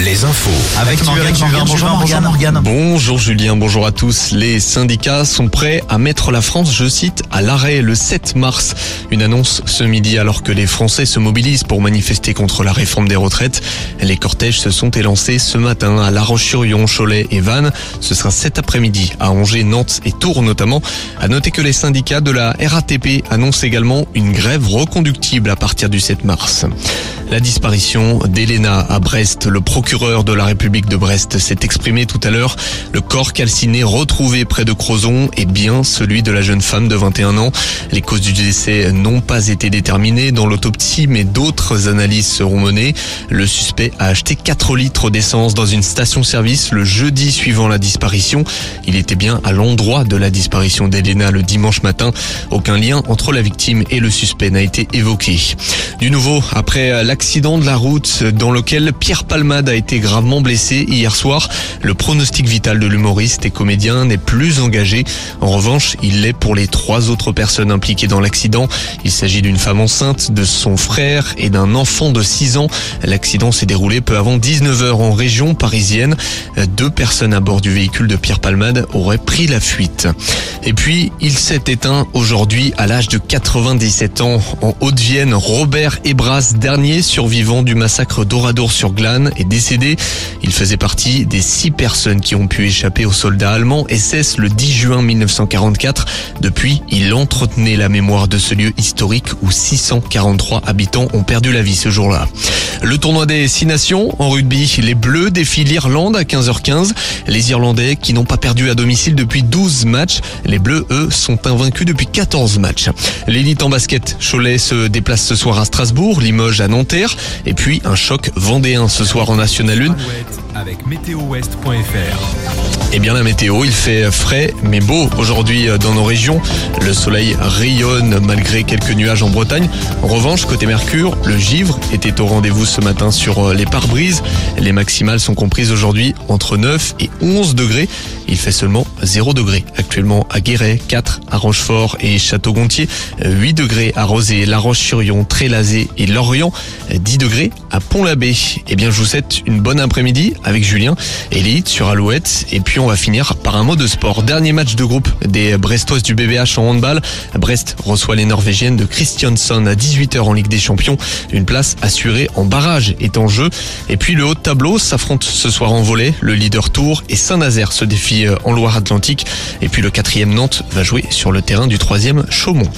Les infos. Avec Morgane. Bonjour Morgane. Bonjour Julien, bonjour à tous. Les syndicats sont prêts à mettre la France, je cite, à l'arrêt le 7 mars. Une annonce ce midi alors que les Français se mobilisent pour manifester contre la réforme des retraites. Les cortèges se sont élancés ce matin à La Roche-sur-Yon, Cholet et Vannes. Ce sera cet après-midi à Angers, Nantes et Tours notamment. À noter que les syndicats de la RATP annoncent également une grève reconductible à partir du 7 mars. La disparition d'Elena à Brest, le procureur de la République de Brest s'est exprimé tout à l'heure. Le corps calciné retrouvé près de Crozon est bien celui de la jeune femme de 21 ans. Les causes du décès n'ont pas été déterminées dans l'autopsie, mais d'autres analyses seront menées. Le suspect a acheté 4 litres d'essence dans une station-service le jeudi suivant la disparition. Il était bien à l'endroit de la disparition d'Elena le dimanche matin. Aucun lien entre la victime et le suspect n'a été évoqué. Du nouveau, après la l'accident de la route dans lequel Pierre Palmade a été gravement blessé hier soir. Le pronostic vital de l'humoriste et comédien n'est plus engagé. En revanche, il l'est pour les trois autres personnes impliquées dans l'accident. Il s'agit d'une femme enceinte, de son frère et d'un enfant de 6 ans. L'accident s'est déroulé peu avant 19h en région parisienne. Deux personnes à bord du véhicule de Pierre Palmade auraient pris la fuite. Et puis, il s'est éteint aujourd'hui à l'âge de 97 ans en Haute-Vienne. Robert Ebras, dernier survivant du massacre d'Oradour-sur-Glane, est décédé. Il faisait partie des six personnes qui ont pu échapper aux soldats allemands SS le 10 juin 1944. Depuis, il entretenait la mémoire de ce lieu historique où 643 habitants ont perdu la vie ce jour-là. Le tournoi des Six Nations en rugby, les Bleus défient l'Irlande à 15h15. Les Irlandais qui n'ont pas perdu à domicile depuis 12 matchs. Les Bleus, eux, sont invaincus depuis 14 matchs. L'élite en basket, Cholet se déplace ce soir à Strasbourg, Limoges à Et puis un choc vendéen ce soir en National 1 avec météowest.fr. Eh bien la météo, il fait frais mais beau aujourd'hui euh, dans nos régions. Le soleil rayonne malgré quelques nuages en Bretagne. En revanche, côté Mercure, le givre était au rendez-vous ce matin sur euh, les pare-brises. Les maximales sont comprises aujourd'hui entre 9 et 11 degrés. Il fait seulement 0 degrés actuellement à Guéret, 4 à Rochefort et Château-Gontier, 8 degrés à Rosé, La Roche-sur-Yon, Trélazé et Lorient, 10 degrés à Pont-l'Abbé. Eh bien je vous souhaite une bonne après-midi avec Julien, Élite sur Alouette et puis on va finir par un mot de sport. Dernier match de groupe des Brestoises du BBH en handball. Brest reçoit les Norvégiennes de Christiansson à 18h en Ligue des Champions. Une place assurée en barrage est en jeu. Et puis le haut de tableau s'affronte ce soir en volée. Le leader Tour et Saint-Nazaire se défient en Loire-Atlantique. Et puis le quatrième Nantes va jouer sur le terrain du troisième Chaumont.